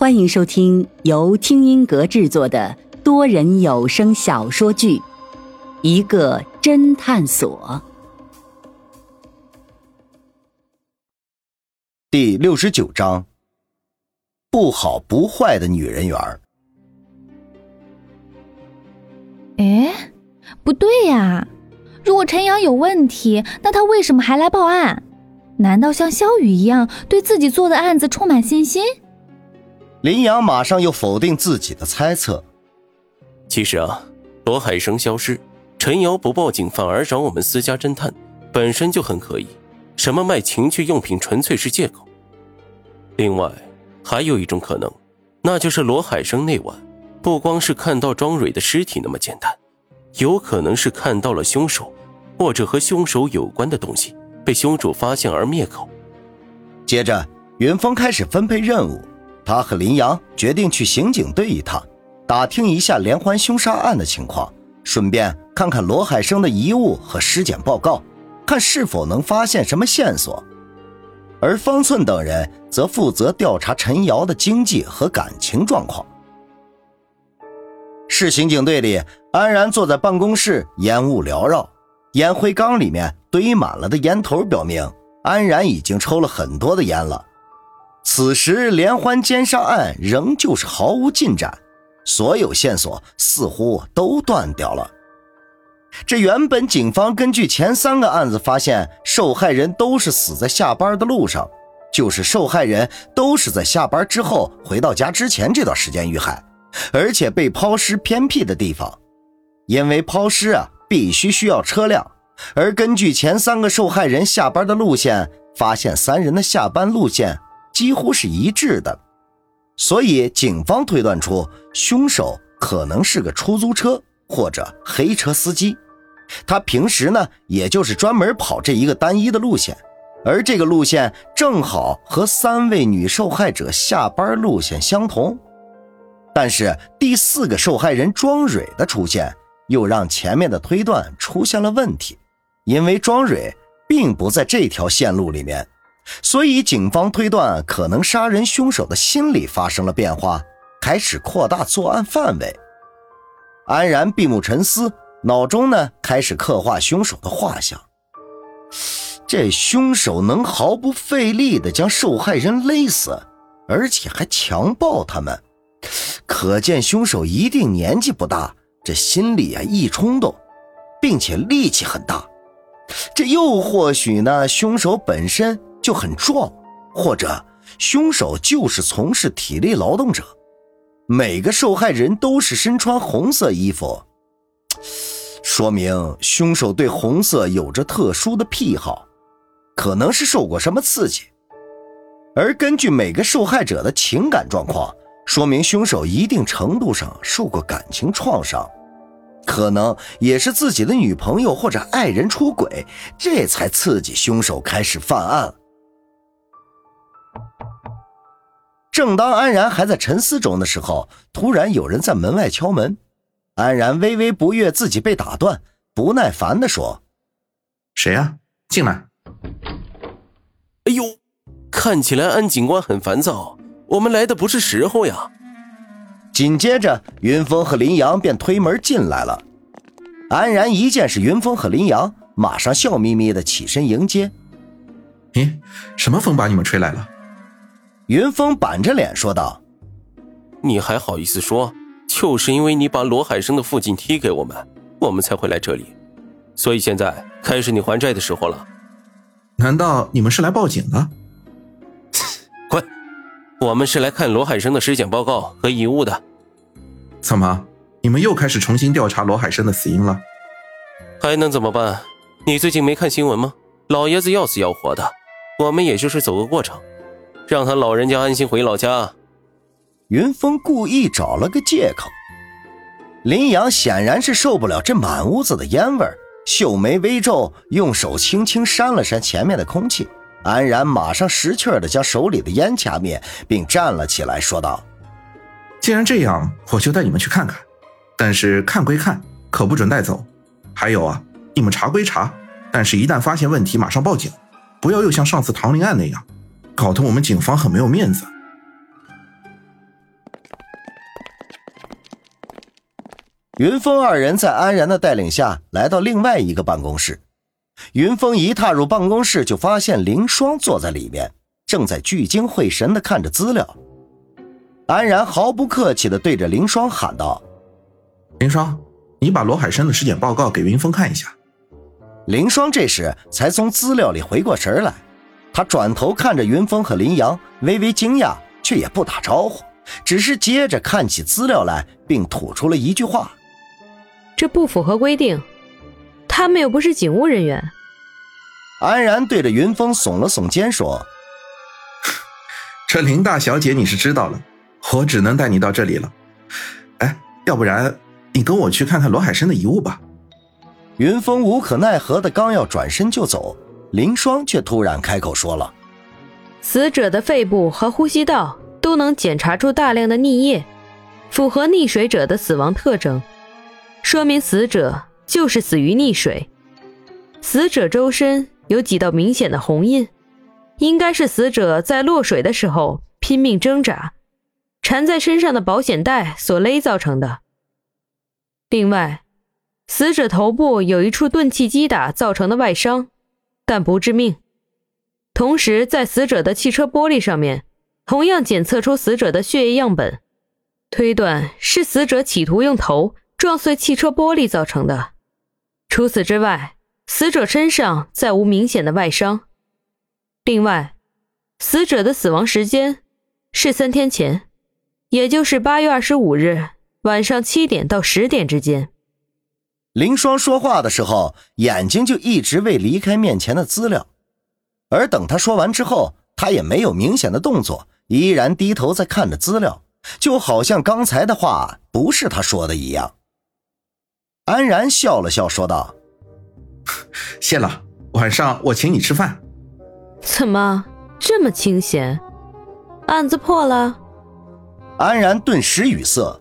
欢迎收听由听音阁制作的多人有声小说剧《一个侦探所》第六十九章：不好不坏的女人缘儿。哎，不对呀！如果陈阳有问题，那他为什么还来报案？难道像肖雨一样对自己做的案子充满信心？林阳马上又否定自己的猜测。其实啊，罗海生消失，陈瑶不报警反而找我们私家侦探，本身就很可疑。什么卖情趣用品纯粹是借口。另外，还有一种可能，那就是罗海生那晚不光是看到庄蕊的尸体那么简单，有可能是看到了凶手，或者和凶手有关的东西被凶手发现而灭口。接着，云峰开始分配任务。他和林阳决定去刑警队一趟，打听一下连环凶杀案的情况，顺便看看罗海生的遗物和尸检报告，看是否能发现什么线索。而方寸等人则负责调查陈瑶的经济和感情状况。市刑警队里，安然坐在办公室，烟雾缭绕，烟灰缸里面堆满了的烟头表明安然已经抽了很多的烟了。此时，连环奸杀案仍旧是毫无进展，所有线索似乎都断掉了。这原本警方根据前三个案子发现，受害人都是死在下班的路上，就是受害人都是在下班之后回到家之前这段时间遇害，而且被抛尸偏僻的地方，因为抛尸啊必须需要车辆，而根据前三个受害人下班的路线，发现三人的下班路线。几乎是一致的，所以警方推断出凶手可能是个出租车或者黑车司机。他平时呢，也就是专门跑这一个单一的路线，而这个路线正好和三位女受害者下班路线相同。但是第四个受害人庄蕊的出现，又让前面的推断出现了问题，因为庄蕊并不在这条线路里面。所以，警方推断可能杀人凶手的心理发生了变化，开始扩大作案范围。安然闭目沉思，脑中呢开始刻画凶手的画像。这凶手能毫不费力地将受害人勒死，而且还强暴他们，可见凶手一定年纪不大，这心里啊易冲动，并且力气很大。这又或许呢，凶手本身。就很壮，或者凶手就是从事体力劳动者。每个受害人都是身穿红色衣服，说明凶手对红色有着特殊的癖好，可能是受过什么刺激。而根据每个受害者的情感状况，说明凶手一定程度上受过感情创伤，可能也是自己的女朋友或者爱人出轨，这才刺激凶手开始犯案。正当安然还在沉思中的时候，突然有人在门外敲门。安然微微不悦自己被打断，不耐烦地说：“谁呀？进来。”哎呦，看起来安警官很烦躁，我们来的不是时候呀。紧接着，云峰和林阳便推门进来了。安然一见是云峰和林阳，马上笑眯眯的起身迎接。“咦，什么风把你们吹来了？”云峰板着脸说道：“你还好意思说？就是因为你把罗海生的父亲踢给我们，我们才会来这里。所以现在开始你还债的时候了。难道你们是来报警的？滚！我们是来看罗海生的尸检报告和遗物的。怎么，你们又开始重新调查罗海生的死因了？还能怎么办？你最近没看新闻吗？老爷子要死要活的，我们也就是走个过场。”让他老人家安心回老家。云峰故意找了个借口。林阳显然是受不了这满屋子的烟味儿秀眉微皱，用手轻轻扇了扇前面的空气。安然马上识趣的将手里的烟掐灭，并站了起来，说道：“既然这样，我就带你们去看看。但是看归看，可不准带走。还有啊，你们查归查，但是一旦发现问题，马上报警，不要又像上次唐林案那样。”搞得我们警方很没有面子。云峰二人在安然的带领下来到另外一个办公室，云峰一踏入办公室就发现林霜坐在里面，正在聚精会神的看着资料。安然毫不客气的对着林霜喊道：“林霜，你把罗海生的尸检报告给云峰看一下。”林霜这时才从资料里回过神来，他转头看着云峰和林阳，微微惊讶，却也不打招呼，只是接着看起资料来，并吐出了一句话：“这不符合规定，他们又不是警务人员。”安然对着云峰耸了耸肩说：“这林大小姐你是知道了。”我只能带你到这里了，哎，要不然你跟我去看看罗海生的遗物吧。云峰无可奈何的刚要转身就走，林霜却突然开口说了：“死者的肺部和呼吸道都能检查出大量的溺液，符合溺水者的死亡特征，说明死者就是死于溺水。死者周身有几道明显的红印，应该是死者在落水的时候拼命挣扎。”缠在身上的保险带所勒造成的。另外，死者头部有一处钝器击打造成的外伤，但不致命。同时，在死者的汽车玻璃上面，同样检测出死者的血液样本，推断是死者企图用头撞碎汽车玻璃造成的。除此之外，死者身上再无明显的外伤。另外，死者的死亡时间是三天前。也就是八月二十五日晚上七点到十点之间。林霜说话的时候，眼睛就一直未离开面前的资料，而等他说完之后，他也没有明显的动作，依然低头在看着资料，就好像刚才的话不是他说的一样。安然笑了笑，说道：“谢了，晚上我请你吃饭。”怎么这么清闲？案子破了？安然顿时语塞，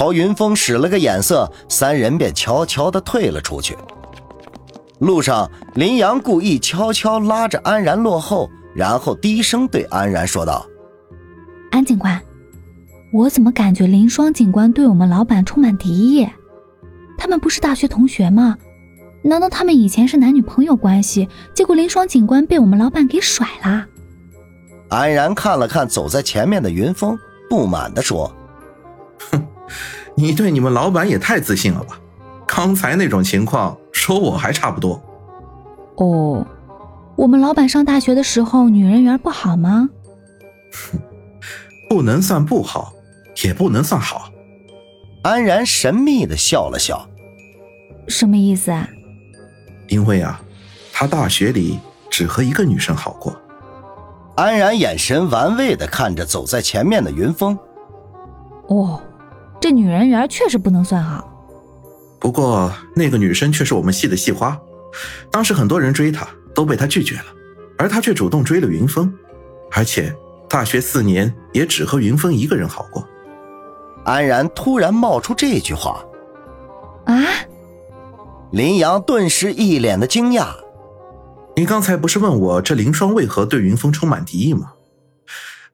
朝云峰使了个眼色，三人便悄悄地退了出去。路上，林阳故意悄悄拉着安然落后，然后低声对安然说道：“安警官，我怎么感觉林双警官对我们老板充满敌意？他们不是大学同学吗？难道他们以前是男女朋友关系？结果林双警官被我们老板给甩了？”安然看了看走在前面的云峰。不满地说：“哼，你对你们老板也太自信了吧？刚才那种情况，说我还差不多。哦，我们老板上大学的时候，女人缘不好吗？哼，不能算不好，也不能算好。”安然神秘的笑了笑：“什么意思啊？因为啊，他大学里只和一个女生好过。”安然眼神玩味的看着走在前面的云峰。哦，这女人缘确实不能算好。不过那个女生却是我们系的系花，当时很多人追她，都被她拒绝了，而她却主动追了云峰，而且大学四年也只和云峰一个人好过。安然突然冒出这句话，啊！林阳顿时一脸的惊讶。你刚才不是问我这林霜为何对云峰充满敌意吗？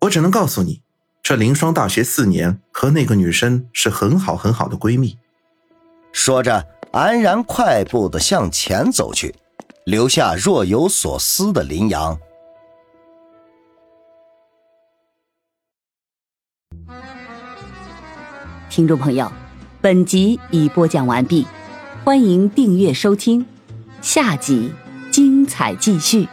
我只能告诉你，这凌霜大学四年和那个女生是很好很好的闺蜜。说着，安然快步的向前走去，留下若有所思的林阳。听众朋友，本集已播讲完毕，欢迎订阅收听，下集。精彩继续。